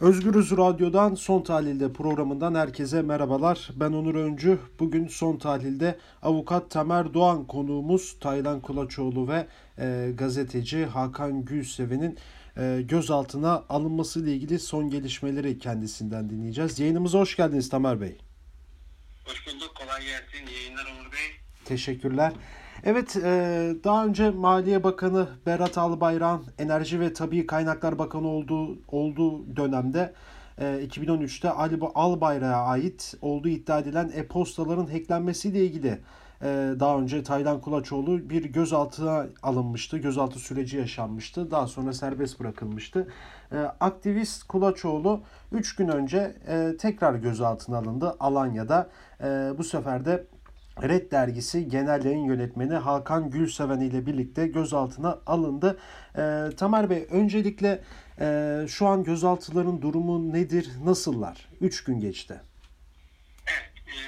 Özgürüz Radyo'dan Son Tahlil'de programından herkese merhabalar. Ben Onur Öncü. Bugün Son Tahlil'de avukat Tamer Doğan konuğumuz Taylan Kulaçoğlu ve e, gazeteci Hakan Gülseven'in e, gözaltına alınması ile ilgili son gelişmeleri kendisinden dinleyeceğiz. Yayınımıza hoş geldiniz Tamer Bey. Hoş bulduk. Kolay gelsin. Yayınlar Onur Bey. Teşekkürler. Evet, e, daha önce Maliye Bakanı Berat Albayrak'ın Enerji ve Tabii Kaynaklar Bakanı olduğu olduğu dönemde e, 2013'te Ali Albayrak'a ait olduğu iddia edilen e-postaların hacklenmesiyle ilgili e, daha önce Taylan Kulaçoğlu bir gözaltına alınmıştı. Gözaltı süreci yaşanmıştı. Daha sonra serbest bırakılmıştı. E, aktivist Kulaçoğlu 3 gün önce e, tekrar gözaltına alındı Alanya'da. E, bu sefer de Red Dergisi Genel Yayın Yönetmeni Hakan Gülseven ile birlikte gözaltına alındı. E, Tamer Bey öncelikle e, şu an gözaltıların durumu nedir, nasıllar? 3 gün geçti. Evet. E,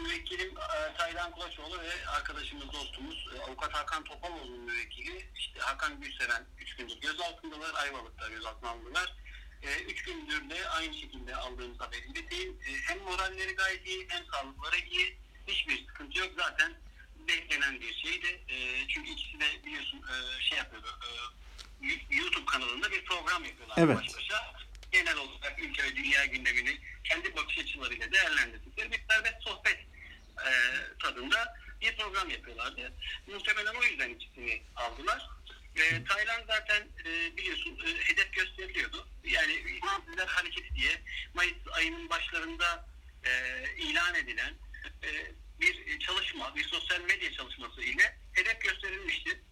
müvekkilim e, Taylan Kulaçoğlu ve arkadaşımız, dostumuz e, avukat Hakan Topaloğlu'nun müvekkili işte Hakan Gülseven 3 gündür gözaltındalar. Ayvalık'ta gözaltına alındılar. 3 gündür de aynı şekilde aldığımız haberi ileteyim. E, hem moralleri gayet iyi hem sağlıkları iyi. Hiçbir sıkıntı yok. Zaten beklenen bir şeydi. E, çünkü ikisi de biliyorsun e, şey yapıyordu. E, YouTube kanalında bir program yapıyorlar Evet. baş başa. Genel olarak ülke ve dünya gündemini kendi bakış açılarıyla değerlendirdikleri bir serbest sohbet e, tadında bir program yapıyorlardı. Muhtemelen o yüzden ikisini aldılar. E, Tayland zaten e, biliyorsun e, hedef gösteriliyordu. Yani İslamsızlar Hareketi diye Mayıs ayının başlarında e, ilan edilen e, bir çalışma, bir sosyal medya çalışması ile hedef gösterilmişti.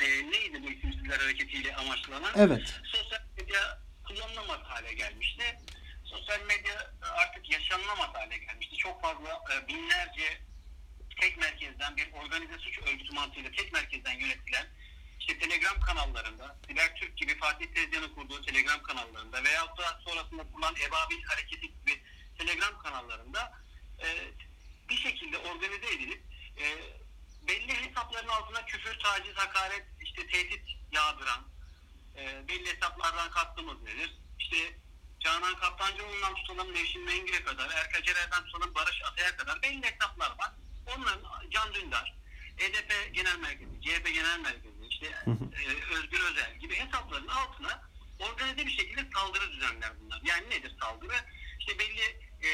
E, neydi bu isimsizler hareketiyle amaçlanan? Evet. Sosyal medya kullanılamaz hale gelmişti. Sosyal medya artık yaşanılamaz hale gelmişti. Çok fazla e, binlerce tek merkezden bir organize suç örgütü mantığıyla tek merkezden yönetilen işte Telegram kanallarında, Siber Türk gibi Fatih Tezcan'ın kurduğu Telegram kanallarında veyahut da sonrasında kurulan Ebabil Hareketi gibi Telegram kanallarında e, bir şekilde organize edilip e, belli hesapların altına küfür, taciz, hakaret, işte tehdit yağdıran e, belli hesaplardan kastımız nedir? İşte Canan Kaptancıoğlu'ndan tutalım Nevşin Mengü'ye kadar, Erka Cerer'den tutalım Barış Atay'a kadar belli hesaplar var. Onların Can Dündar, EDP Genel Merkezi, CHP Genel Merkezi, işte e, Özgür Özel gibi hesapların altına organize bir şekilde saldırı düzenler bunlar. Yani nedir saldırı? İşte belli e,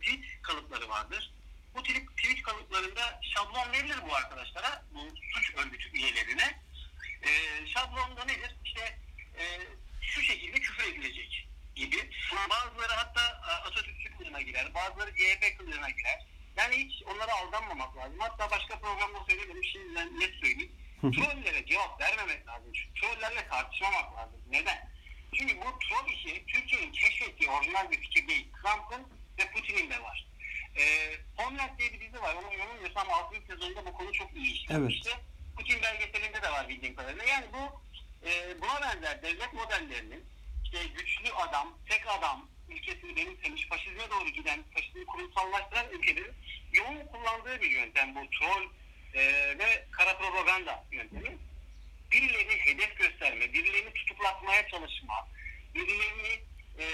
tweet kalıpları vardır. Bu tweet, tweet verilir bu arkadaşlara, bu suç örgütü üyelerine. E, şablonda nedir? İşte e, şu şekilde küfür edilecek gibi. Bazıları hatta e, Atatürkçü kılığına girer, bazıları CHP kılığına girer. Yani hiç onlara aldanmamak lazım. Hatta başka programda söyledim, şimdiden net söyleyeyim. Trollere cevap vermemek lazım. Çünkü trollerle tartışmamak lazım. Neden? Çünkü bu troll işi Türkiye'nin keşfettiği orijinal bir fikir değil. Trump'ın ve Putin'in de var. Ee, Homeland diye bir dizi var. Onun yanılmıyorsam 6. sezonunda bu konu çok iyi işlenmişti. Putin belgeselinde de var bildiğim kadarıyla. Yani bu e, buna benzer devlet modellerinin işte güçlü adam, tek adam ülkesini benimsemiş, faşizme doğru giden, faşizmi kurumsallaştıran ülkelerin yoğun kullandığı bir yöntem bu troll e, ve kara propaganda yöntemi. Birilerini hedef gösterme, birilerini tutuklatmaya çalışma, birilerini e,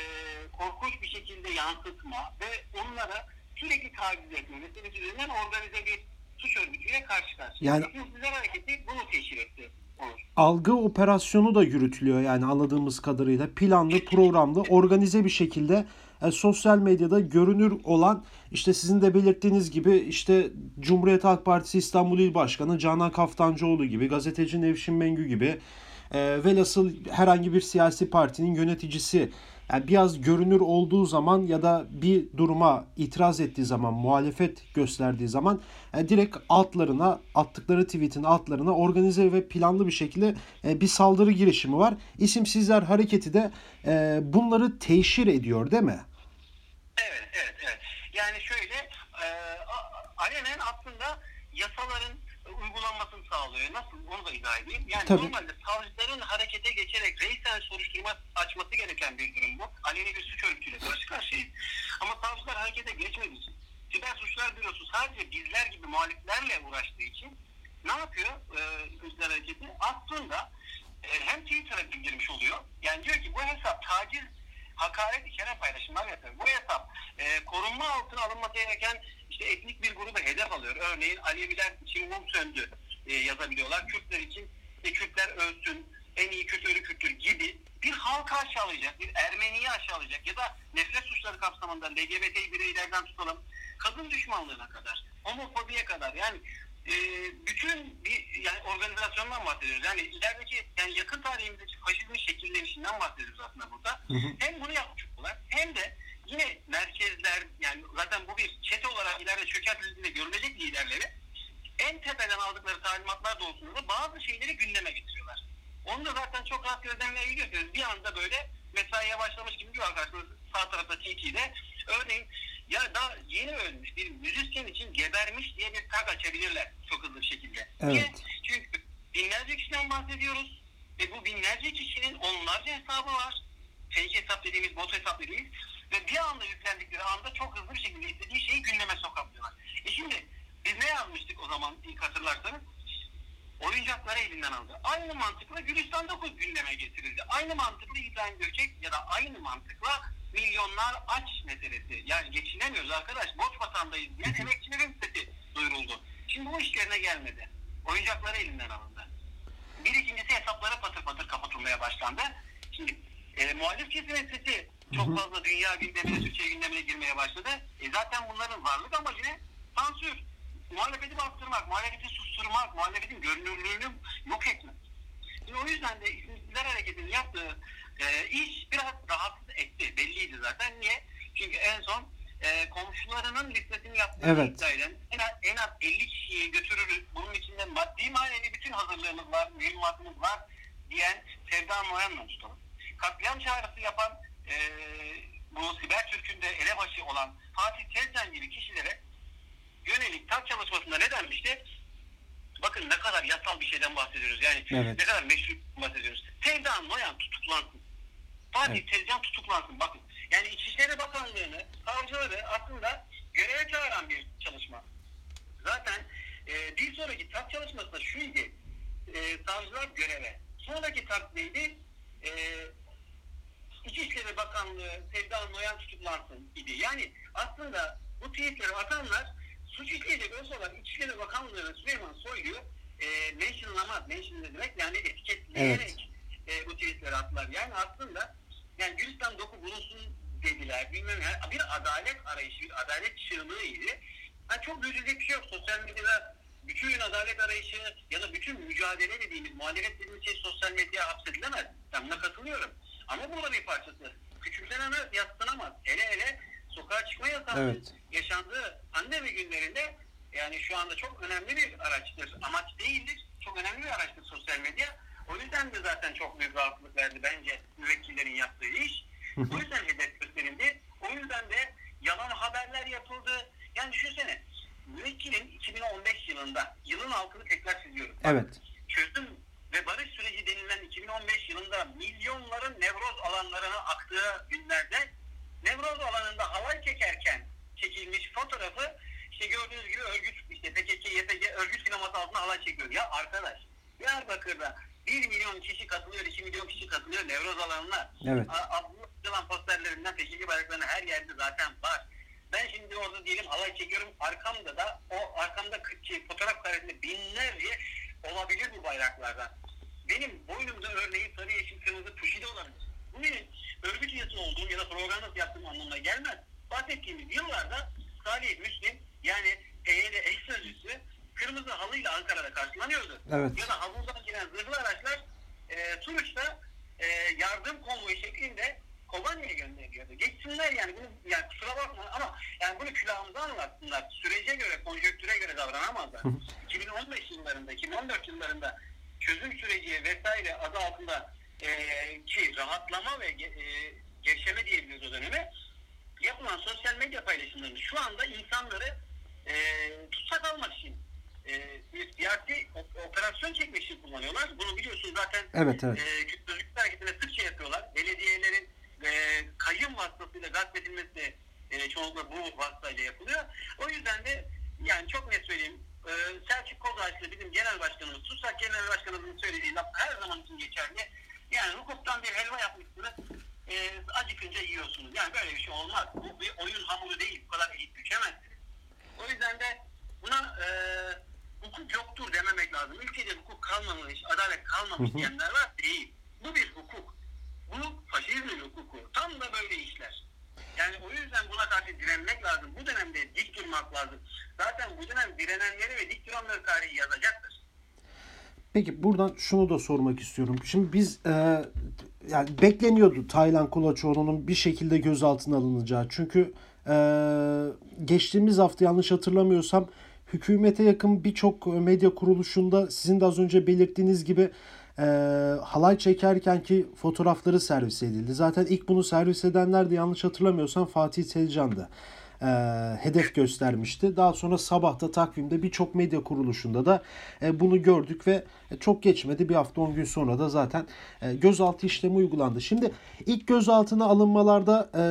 korkunç bir şekilde yansıtma ve onlara sürekli taciz etme meselesi üzerinden organize bir suç örgütüyle karşı karşıya. Yani- İslamsızlar Hareketi bunu teşhir etti. Olur. Algı operasyonu da yürütülüyor yani anladığımız kadarıyla planlı, programlı, organize bir şekilde e, sosyal medyada görünür olan işte sizin de belirttiğiniz gibi işte Cumhuriyet Halk Partisi İstanbul İl Başkanı Canan Kaftancıoğlu gibi, gazeteci Nevşin Mengü gibi e, velhasıl herhangi bir siyasi partinin yöneticisi yani biraz görünür olduğu zaman ya da bir duruma itiraz ettiği zaman, muhalefet gösterdiği zaman e, direkt altlarına, attıkları tweetin altlarına organize ve planlı bir şekilde e, bir saldırı girişimi var. İsimsizler hareketi de e, bunları teşhir ediyor değil mi? Evet, evet, evet. Yani şöyle, e, alenen aslında yasaların uygulanmasını sağlıyor. Nasıl? Onu da izah edeyim. Yani Tabii. normalde savcıların harekete geçerek reisen soruşturma açması gereken bir durum bu. Aleni bir suç örgütüyle karşı karşıyayız. Ama savcılar harekete geçmediği için, siber suçlar bürosu sadece bizler gibi muhaliflerle uğraştığı için ne yapıyor e, suçlar hareketi? Aslında e, hem Twitter'a bildirmiş oluyor. Yani diyor ki bu hesap taciz hakaret içeren paylaşımlar yapıyor. Bu hesap e, korunma altına alınması gereken işte etnik bir grubu hedef alıyor. Örneğin Aleviler için mum söndü e, yazabiliyorlar. Kürtler için e, Kürtler ölsün, en iyi Kürt ölü Kürttür gibi bir halkı aşağılayacak, bir Ermeniyi aşağılayacak ya da nefret suçları kapsamında LGBT bireylerden tutalım, kadın düşmanlığına kadar, homofobiye kadar yani e, bütün bir yani organizasyondan bahsediyoruz. Yani ilerideki yani yakın tarihimizdeki faşizmin şekillenişinden bahsediyoruz aslında burada. Hem bunu yapmış oldular hem de yine merkezler yani zaten bu bir çete olarak ileride çökertildiğinde görülecek liderleri en tepeden aldıkları talimatlar doğrultusunda bazı şeyleri gündeme getiriyorlar. Onu da zaten çok rahat gözlemleyebiliyorsunuz. Bir anda böyle mesaiye başlamış gibi bir arkadaşlar sağ tarafta TT'de örneğin ya daha yeni ölmüş bir müzisyen için gebermiş diye bir tag açabilirler çok hızlı bir şekilde. Niye? Evet. Çünkü binlerce kişiden bahsediyoruz ve bu binlerce kişinin onlarca hesabı var. Fake hesap dediğimiz, bot hesap dediğimiz ve bir anda yüklendikleri anda çok hızlı bir şekilde istediği şeyi gündeme sokabiliyorlar. E şimdi biz ne yazmıştık o zaman ilk hatırlarsanız? Oyuncakları elinden aldı. Aynı mantıkla Gülistan 9 gündeme getirildi. Aynı mantıkla İbrahim Gökçek ya da aynı mantıkla milyonlar aç meselesi. Yani geçinemiyoruz arkadaş. Borç batandayız diyen emekçilerin sesi duyuruldu. Şimdi bu işlerine gelmedi. Oyuncakları elinden alındı. Bir ikincisi hesaplara patır patır kapatılmaya başlandı. Şimdi e, muhalif kesimin sesi çok fazla dünya gündemine, Türkiye gündemine girmeye başladı. E, zaten bunların varlık amacı? Sansür. Muhalefeti bastırmak, muhalefeti susturmak, muhalefetin görünürlüğünü yok etmek. Şimdi o yüzden de İslamcılar Hareketi'nin yaptığı e, iş biraz rahatsız etti. Belliydi zaten. Niye? Çünkü en son e, komşularının listesini yaptığı Evet. iddia eden en az, en az 50 kişiyi götürürüz. Bunun içinde maddi manevi bütün hazırlığımız var, mühimmatımız var diyen Sevda Noyan'la tutalım. Katliam çağrısı yapan e, bu Siber Türk'ün de elebaşı olan Fatih Tezcan gibi kişilere yönelik tak çalışmasında ne denmişti? Bakın ne kadar yasal bir şeyden bahsediyoruz. Yani Evet. ne kadar meşru bahsediyoruz. Sevda Noyan tutuklansın. Fatih Evet. Tezcan tutuklansın. Bakın yani İçişleri Bakanlığı'nı, savcıları aslında göreve çağıran bir çalışma. Zaten e, bir sonraki TAP çalışması da şuydu. E, savcılar göreve. Sonraki TAP neydi? E, İçişleri Bakanlığı Sevda Noyan tutuklansın idi. Yani aslında bu tweetleri atanlar suç işleyecek olsalar İçişleri Bakanlığı'na Süleyman Soylu'yu e, mentionlamaz. Mention ne demek? Yani etiketleyerek e, bu tweetleri attılar. Yani aslında yani Gülistan doku bulunsun dediler. Bilmem ne. Bir adalet arayışı, bir adalet çığlığıydı. Yani çok büyütecek bir şey yok. Sosyal medyada bütün adalet arayışı ya da bütün mücadele dediğimiz, muhalefet dediğimiz şey sosyal medyaya hapsedilemez. Ben buna katılıyorum. Ama burada bir parçası. Küçümsenemez, yatsınamaz. Hele hele sokağa çıkma yasağının Evet. yaşandığı pandemi günlerinde yani şu anda çok önemli bir araçtır. Amaç değildir. Çok önemli bir araçtır sosyal medya. O yüzden de zaten çok büyük rahatlık verdi bence müvekkillerin yaptığı iş. O yüzden hedef gösterildi. O yüzden de yalan haberler yapıldı. Yani düşünsene müvekkilin 2015 yılında yılın altını tekrar çiziyorum Evet. çözüm ve barış süreci denilen 2015 yılında milyonların nevroz alanlarına aktığı günlerde nevroz alanında halay çekerken çekilmiş fotoğrafı işte gördüğünüz gibi örgüt işte PKK, YPG örgüt sineması altında halay çekiyor. Ya arkadaş Diyarbakır'da 1 milyon kişi katılıyor, 2 milyon kişi katılıyor nevroz alanına. Evet. Abdullah posterlerinden PKK bayraklarına her yerde zaten var. Ben şimdi orada diyelim halay çekiyorum. Arkamda da o arkamda şey, fotoğraf karesinde binlerce olabilir bu bayraklardan. Benim boynumda örneğin sarı yeşil kırmızı puşide olabilir. Bu benim örgüt üyesi olduğum ya da propaganda yaptığım anlamına gelmez. Bahsettiğimiz yıllarda Salih Müslim yani PYD eş sözcüsü kırmızı halıyla Ankara'da karşılanıyordu. Evet. Ya da havuzdan giren zırhlı araçlar e, Suruç'ta e, yardım konvoyu şeklinde Kobani'ye gönderiliyordu. Geçsinler yani bunu yani kusura bakma ama yani bunu külahımıza anlatsınlar. Sürece göre, konjöktüre göre davranamazlar. 2015 yıllarında, 2014 yıllarında çözüm süreci vesaire adı altında e, ki rahatlama ve e, gevşeme diyebiliriz o döneme yapılan sosyal medya paylaşımlarını şu anda insanları e, tutsak almak için e, siyasi operasyon çekmek için kullanıyorlar. Bunu biliyorsunuz zaten Evet, evet. e, Kürt Hareketi'ne sıkça yapıyorlar. Belediyelerin e, kayyum vasıtasıyla gasp edilmesi de e, çoğunlukla bu vasıtayla yapılıyor. O yüzden de yani çok net söyleyeyim e, Selçuk Kozağaçlı bizim genel başkanımız, Susak genel başkanımızın söylediği laf her zaman için geçerli helva yapmışsınız. E, acıkınca yiyorsunuz. Yani böyle bir şey olmaz. Bu bir oyun hamuru değil. Bu kadar eğip düşemezsiniz. O yüzden de buna e, hukuk yoktur dememek lazım. Ülkede hukuk kalmamış, adalet kalmamış diyenler var. Değil. Bu bir hukuk. Bu faşizmin hukuku. Tam da böyle işler. Yani o yüzden buna karşı direnmek lazım. Bu dönemde dik durmak lazım. Zaten bu dönem direnenleri ve dik duranları tarihi yazacaktır. Peki buradan şunu da sormak istiyorum. Şimdi biz e, yani bekleniyordu Taylan Kulaçoğlu'nun bir şekilde gözaltına alınacağı. Çünkü e, geçtiğimiz hafta yanlış hatırlamıyorsam hükümete yakın birçok medya kuruluşunda sizin de az önce belirttiğiniz gibi e, halay çekerken ki fotoğrafları servis edildi. Zaten ilk bunu servis edenler de yanlış hatırlamıyorsam Fatih Tezcan'dı. E, hedef göstermişti. Daha sonra sabahta takvimde birçok medya kuruluşunda da e, bunu gördük ve e, çok geçmedi bir hafta 10 gün sonra da zaten e, gözaltı işlemi uygulandı. Şimdi ilk gözaltına alınmalarda e,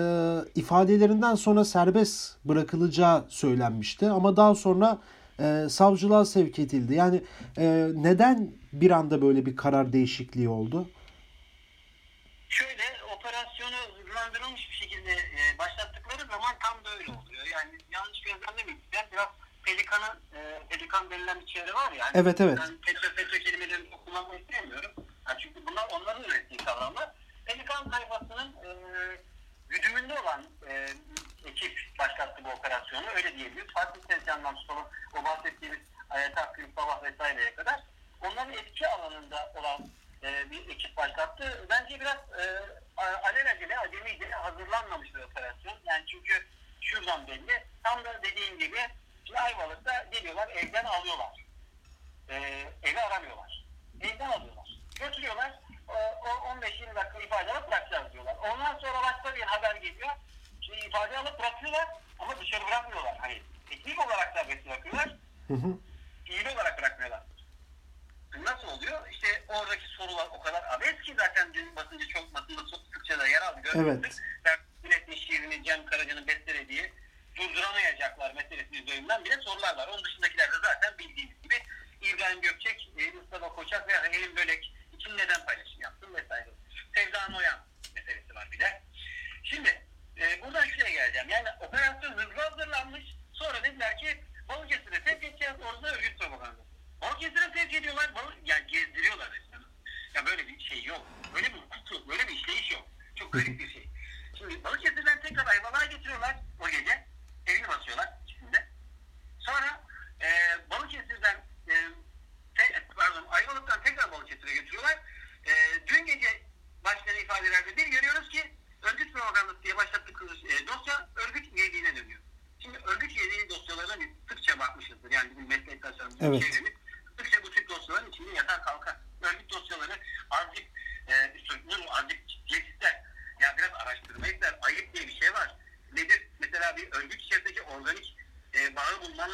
ifadelerinden sonra serbest bırakılacağı söylenmişti ama daha sonra e, savcılığa sevk edildi. Yani e, neden bir anda böyle bir karar değişikliği oldu? Şöyle operasyonu hızlandırılmış bir şekilde e, başlattıkları zaman tam da öyle oluyor. Yani yanlış gözlemlemeyin. Ben biraz Pelikan'ın e, Pelikan denilen bir çevre var ya. hani Evet, evet. Ben FETÖ, FETÖ kelimelerini kullanmak istemiyorum. Ha, çünkü bunlar onların ürettiği kavramlar. Pelikan tayfasının e, güdümünde olan e, ekip başlattı bu operasyonu. Öyle diyebiliriz. Fatih Tezcan'dan tutalım o bahsettiğimiz Ayet Hakkı Sabah vesaireye kadar. Onların etki alanında olan e, bir ekip başlattı. Bence biraz e, alelacele, acemiydi, hazırlanmamış bir operasyon. Yani çünkü şuradan belli. Tam da dediğim gibi şimdi Ayvalık'ta geliyorlar, evden alıyorlar. E, evi aramıyorlar. Evden alıyorlar. Götürüyorlar. O, o 15-20 dakika ifade alıp bırakacağız diyorlar. Ondan sonra başka bir haber geliyor. Şimdi ifade alıp bırakıyorlar ama dışarı bırakmıyorlar. Hani teknik olarak serbest bırakıyorlar. Hı hı. fiili olarak bırakmıyorlar. Nasıl oluyor? İşte oradaki sorular o kadar abes ki zaten dün basıncı çok basında çok sıkça da yer aldı. Görmüştük. Evet. crazy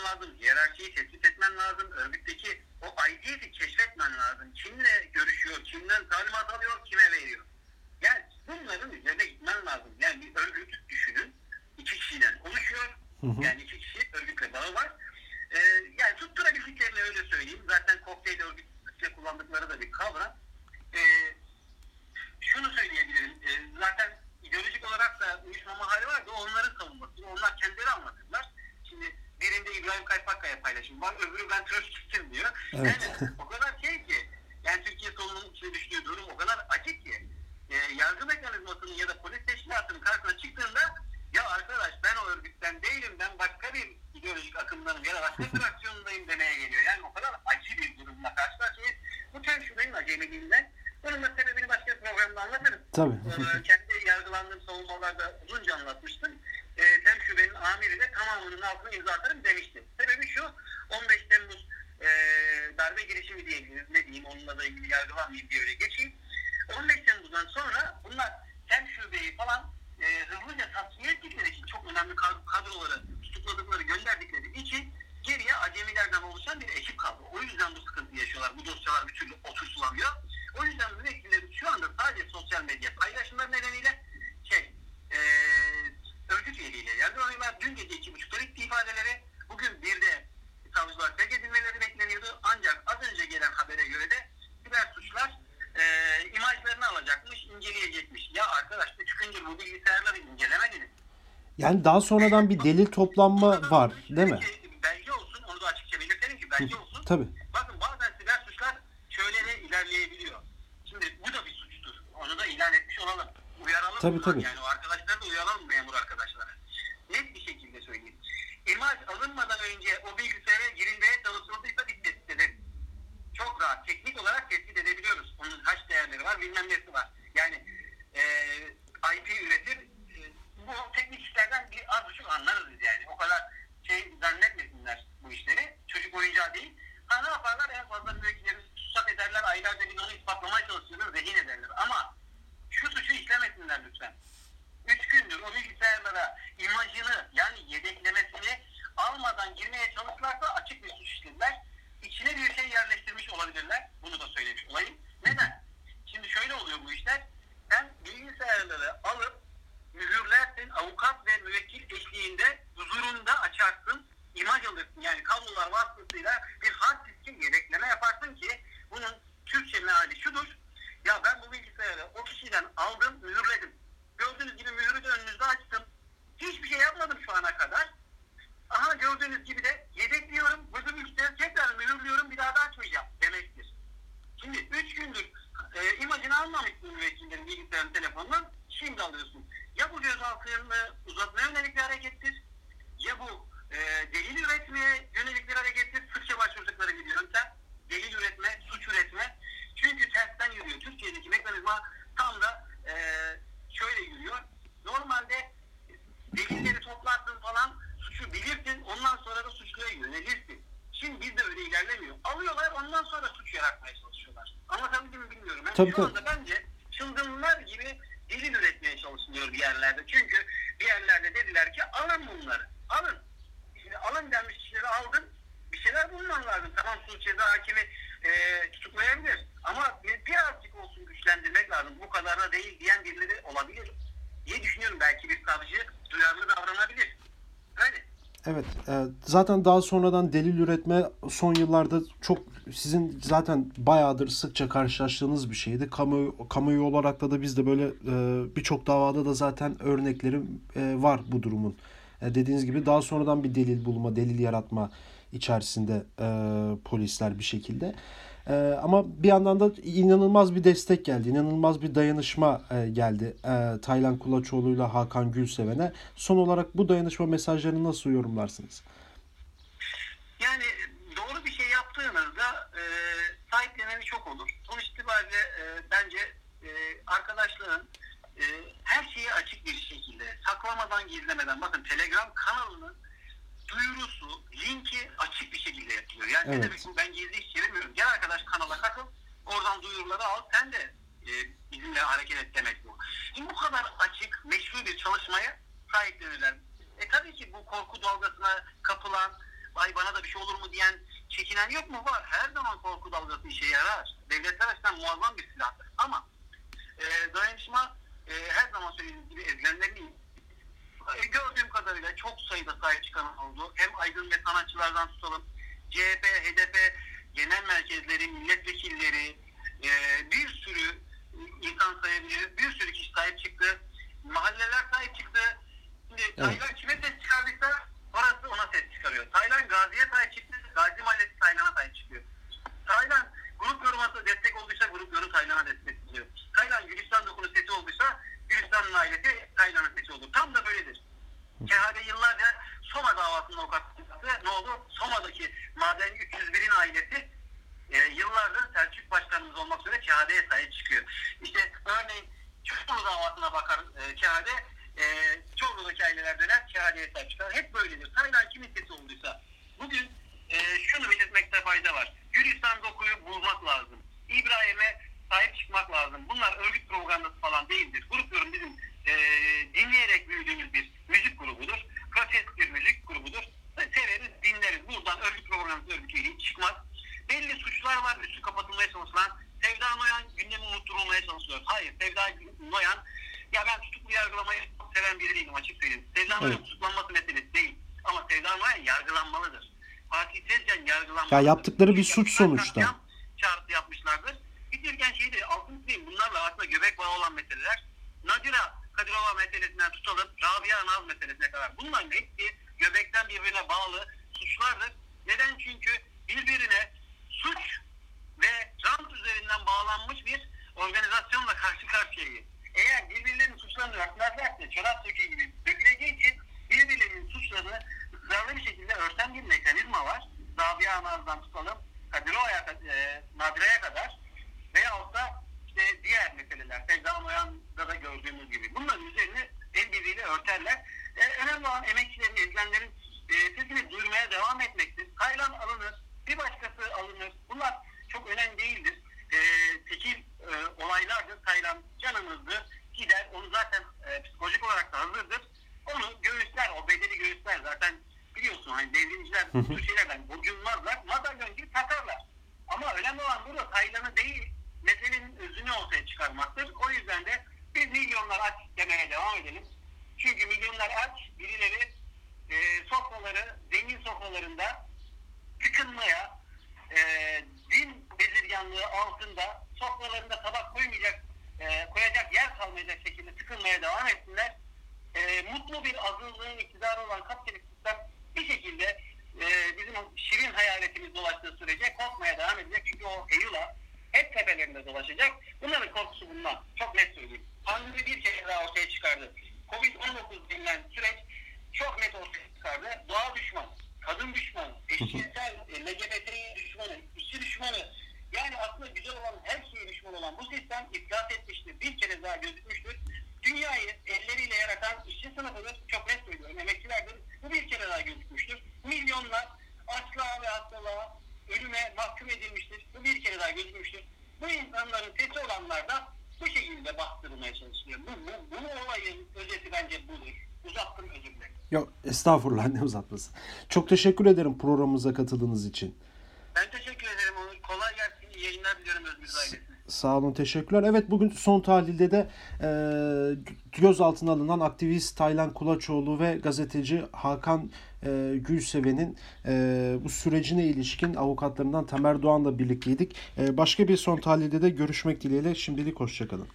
bulman lazım. Hiyerarşiyi tespit etmen lazım. Örgütteki o aidiyeti keşfetmen lazım. Kimle görüşüyor, kimden talimat alıyor, kime veriyor. Yani bunların üzerine gitmen lazım. Yani bir örgüt düşünün. iki kişiden oluşuyor. Hı hı. Yani iki kişi örgütle bağı var. Ee, yani tutturabildiklerini öyle söyleyeyim. Zaten kokteyl örgüt sıkça kullandıkları da bir kavram. Ee, şunu söyleyebilirim. Ee, zaten ideolojik olarak da uyuşmama hali var da onların savunması. Onlar kendileri anlatırlar. Birinde İbrahim Kaypakkaya paylaşım var. Öbürü ben Troçkistim diyor. Evet. Yani o kadar şey ki yani Türkiye solunun içine düştüğü durum o kadar acı ki e, yargı mekanizmasının ya da polis teşkilatının karşısına çıktığında ya arkadaş ben o örgütten değilim ben başka bir ideolojik akımdanım ya da başka bir aksiyondayım demeye geliyor. Yani o kadar acı bir durumla karşı karşıyayız. Bu tecrübenin acemiliğinden bunun da sebebini başka bir programda anlatırız. Tabii. Ee, tamamının altına imza atarım demişti. Sebebi şu 15 Temmuz e, darbe girişimi diyebiliriz. Ne diyeyim onunla da ilgili yargılanmayayım diye öyle geçeyim. Yani daha sonradan bir delil toplanma var değil mi? Belge olsun onu da açıkça belirtelim ki belge olsun. Tabii. Bakın bazen siber suçlar şöyle ilerleyebiliyor. Şimdi bu da bir suçtur. Onu da ilan etmiş olalım. Uyaralım. Tabii tabii. Yani o arkadaşları da uyaralım memur arkadaşlara. Net bir şekilde söyleyeyim. İmaj alınmadan önce o bilgisayara girilmeye çalışıldıysa biz tespit ederiz. Çok rahat. Teknik olarak tespit edebiliyoruz. Onun hash değerleri var bilmem nesi var. Yani e, IP üretir bu teknik işlerden bir az buçuk anlarız yani. O kadar şey zannetmesinler bu işleri. Çocuk oyuncağı değil. Ha ne yaparlar? En fazla müvekkillerimiz tutsak ederler. Aylarca biz onu ispatlamaya çalışıyoruz. Rehin ederler. Ama şu suçu işlemesinler lütfen. Üç gündür o bilgisayarlara imajını yani yedeklemesini almadan girmeye çalışırlarsa açık bir suç işlediler. İçine bir şey yerleştirmiş olabilirler. Bunu da söylemiş olayım. Neden? Şimdi şöyle oluyor bu işler. Sen bilgisayarları alıp. Avukat ve müvekkil eşliğinde huzurunda açarsın. imaj alırsın. Yani kablolar vasıtasıyla bir hard diske yedekleme yaparsın ki bunun Türkçe meali şudur. Ya ben bu bilgisayarı o kişiden aldım, mühürledim. Gördüğünüz gibi mühürü de önünüzde açtım. Hiçbir şey yapmadım şu ana kadar. Aha gördüğünüz gibi de yedekliyorum. Bu bilgisayarı tekrar mühürlüyorum. Bir daha da açmayacağım demektir. Şimdi 3 gündür e, imajını almamışsın müvekkillerin bilgisayarın telefonundan. Şimdi alıyorsun. Ya bu gözaltını uzatmaya yönelik bir harekettir. Ya bu e, delil üretmeye yönelik bir harekettir. Sıkça başvurdukları bir yöntem. Delil üretme, suç üretme. Çünkü tersten yürüyor. Türkiye'deki mekanizma tam da e, şöyle yürüyor. Normalde delilleri toplarsın falan suçu bilirsin ondan sonra da suçluya yönelirsin. Şimdi bizde öyle ilerlemiyor. Alıyorlar ondan sonra suç yaratmaya çalışıyorlar. Anlatabildim mi bilmiyorum. Yani Tabii, şu tabii. bence çılgınlar gibi delil üretmeye çalışılıyor bir yerlerde. Çünkü bir yerlerde dediler ki alın bunları. Alın. Şimdi alın denmiş kişileri aldın. Bir şeyler bulman lazım. Tamam suç ceza hakimi e, tutuklayabilir. Ama bir, birazcık olsun güçlendirmek lazım. Bu kadar da değil diyen birileri olabilir diye düşünüyorum. Belki bir savcı duyarlı davranabilir. Öyle. Evet, e, zaten daha sonradan delil üretme son yıllarda çok sizin zaten bayağıdır sıkça karşılaştığınız bir şeydi. Kamu kamuoyu olarak da da biz de böyle e, birçok davada da zaten örnekleri e, var bu durumun. E, dediğiniz gibi daha sonradan bir delil bulma, delil yaratma içerisinde e, polisler bir şekilde. E, ama bir yandan da inanılmaz bir destek geldi, inanılmaz bir dayanışma e, geldi e, Taylan Kulaçoğlu'yla Hakan Gülseven'e. Son olarak bu dayanışma mesajlarını nasıl yorumlarsınız? Yani doğru bir şey yaptığınızda e, sahipleneni çok olur. Sonuç itibariyle e, bence e, arkadaşların e, her şeyi açık bir şekilde saklamadan gizlemeden bakın Telegram kanalının duyurusu, linki açık bir şekilde yapılıyor. Yani ne Evet. demek ben gizli iş çevirmiyorum. Gel arkadaş kanala katıl, oradan duyuruları al, sen de e, bizimle hareket et demek bu. Şimdi bu kadar açık, meşru bir çalışmaya sahiplenirler. E tabii ki bu korku dalgasına kapılan, ay bana da bir şey olur mu diyen, çekinen yok mu? Var. Her zaman korku dalgası işe yarar. Devletler açısından muazzam bir silahtır. Ama e, dayanışma e, her zaman söylediğim gibi ezilenlerin e, gördüğüm kadarıyla çok sayıda sahip çıkan oldu. Hem aydın ve sanatçılardan tutalım. CHP, HDP genel merkezleri, milletvekilleri, e, bir sürü insan sayabiliriz. Bir sürü kişi sahip çıktı. Mahalleler sahip çıktı. Şimdi Taylan kime ses çıkardıysa orası ona ses çıkarıyor. Taylan Gazi'ye sahip çıktı. Gazi Mahallesi Taylan'a sahip çıkıyor. Taylan grup yoruması destek olduysa grup yorum Taylan'a destek oluyor. Taylan Gülistan dokunu sesi olduysa Gülistan'ın ailesi Taylan'ın sesi olur. Tam da böyledir. KHD yıllarca Soma davasının avukatlığı ne oldu? Soma'daki Maden 301'in ailesi e, yıllardır Selçuk Başkanımız olmak üzere KHD'ye sahip çıkıyor. İşte örneğin Çorlu davasına bakar e, KHD, e, Çorlu'daki aileler döner KHD'ye sahip çıkar. Hep böyledir. Taylan kimin sesi olduysa. Bugün e, şunu belirtmekte fayda var. Gülistan dokuyu bulmak lazım. İbrahim'e sahip çıkmak lazım. Bunlar örgüt propagandası falan değildir. Grup yorum bizim e, dinleyerek büyüdüğümüz bir müzik grubudur. Protest bir müzik grubudur. Severiz, dinleriz. Buradan örgüt propagandası örgütü hiç çıkmaz. Belli suçlar var üstü kapatılmaya çalışılan. Sevda Noyan gündemi unutturulmaya çalışıyor. Hayır, Sevda Noyan ya ben tutuklu yargılamayı seven biri değilim açık söyleyeyim. Sevda Noyan Evet. tutuklanması meselesi değil. Ama Sevda Noyan yargılanmalıdır. Fatih Tezcan yargılanmalıdır. Ya yaptıkları bir suç sonuçta. katliam Çağrısı yapmışlardır. Bitirken şeyi de altın çizeyim. Bunlarla aslında göbek bağı olan meseleler. Nadira Kadirova meselesinden tutalım. Rabia Naz meselesine kadar. Bunların hepsi göbekten birbirine bağlı suçlardır. Neden? Çünkü birbirine organizasyonla karşı karşıyayız. Eğer birbirlerinin suçlarını örtmezlerse çorap söküğü gibi döküleceği için birbirlerinin suçlarını ısrarlı bir şekilde örten bir mekanizma var. Rabia Anaz'dan tutalım Kadirova'ya, e, Nadire'ye kadar veyahut da işte diğer meseleler Sevda Noyan'da da gördüğümüz gibi. Bunların üzerine el birliğiyle örterler. E, önemli olan emekçilerin, ezilenlerin e, sesini duyurmaya devam et zengin sofralarında tıkınmaya, e, din bezirganlığı altında sofralarında tabak koymayacak, e, koyacak yer kalmayacak şekilde tıkınmaya devam etsinler. E, mutlu bir azınlığın iktidarı olan kapitalist sistem bir şekilde e, bizim şirin hayaletimiz dolaştığı sürece korkmaya devam edecek. Çünkü o Eylül'a hep tepelerinde dolaşacak. Bunların korkusu bundan. Çok net söyleyeyim. Pandemi bir kere daha ortaya çıkardı. Covid-19 denilen süreç çok net ortaya çıkardı. Doğa düşmanı, kadın düşmanı, eşcinsel, e, LGBT düşmanı, işçi düşmanı. Yani aslında güzel olan her şeye düşman olan bu sistem iflas etmiştir. Bir kere daha gözükmüştür. Dünyayı elleriyle yaratan işçi sınıfıdır. Çok net söylüyorum. Emekçilerdir. Bu bir kere daha gözükmüştür. Milyonlar açlığa ve hastalığa, ölüme mahkum edilmiştir. Bu bir kere daha gözükmüştür. Bu insanların sesi olanlar da bu şekilde bastırılmaya çalışılıyor. Bu, bu, bu olayın özeti bence budur. Uzattım özür dilerim. Yok estağfurullah ne uzatması. Çok teşekkür ederim programımıza katıldığınız için. Ben teşekkür ederim Onur. Kolay gelsin. İyi yayınlar diliyorum Özgür ailesine. Sağ olun teşekkürler. Evet bugün son tahlilde de e, gözaltına alınan aktivist Taylan Kulaçoğlu ve gazeteci Hakan e, Gülseven'in e, bu sürecine ilişkin avukatlarından Tamer Doğan'la birlikteydik. E, başka bir son tahlilde de görüşmek dileğiyle şimdilik hoşçakalın.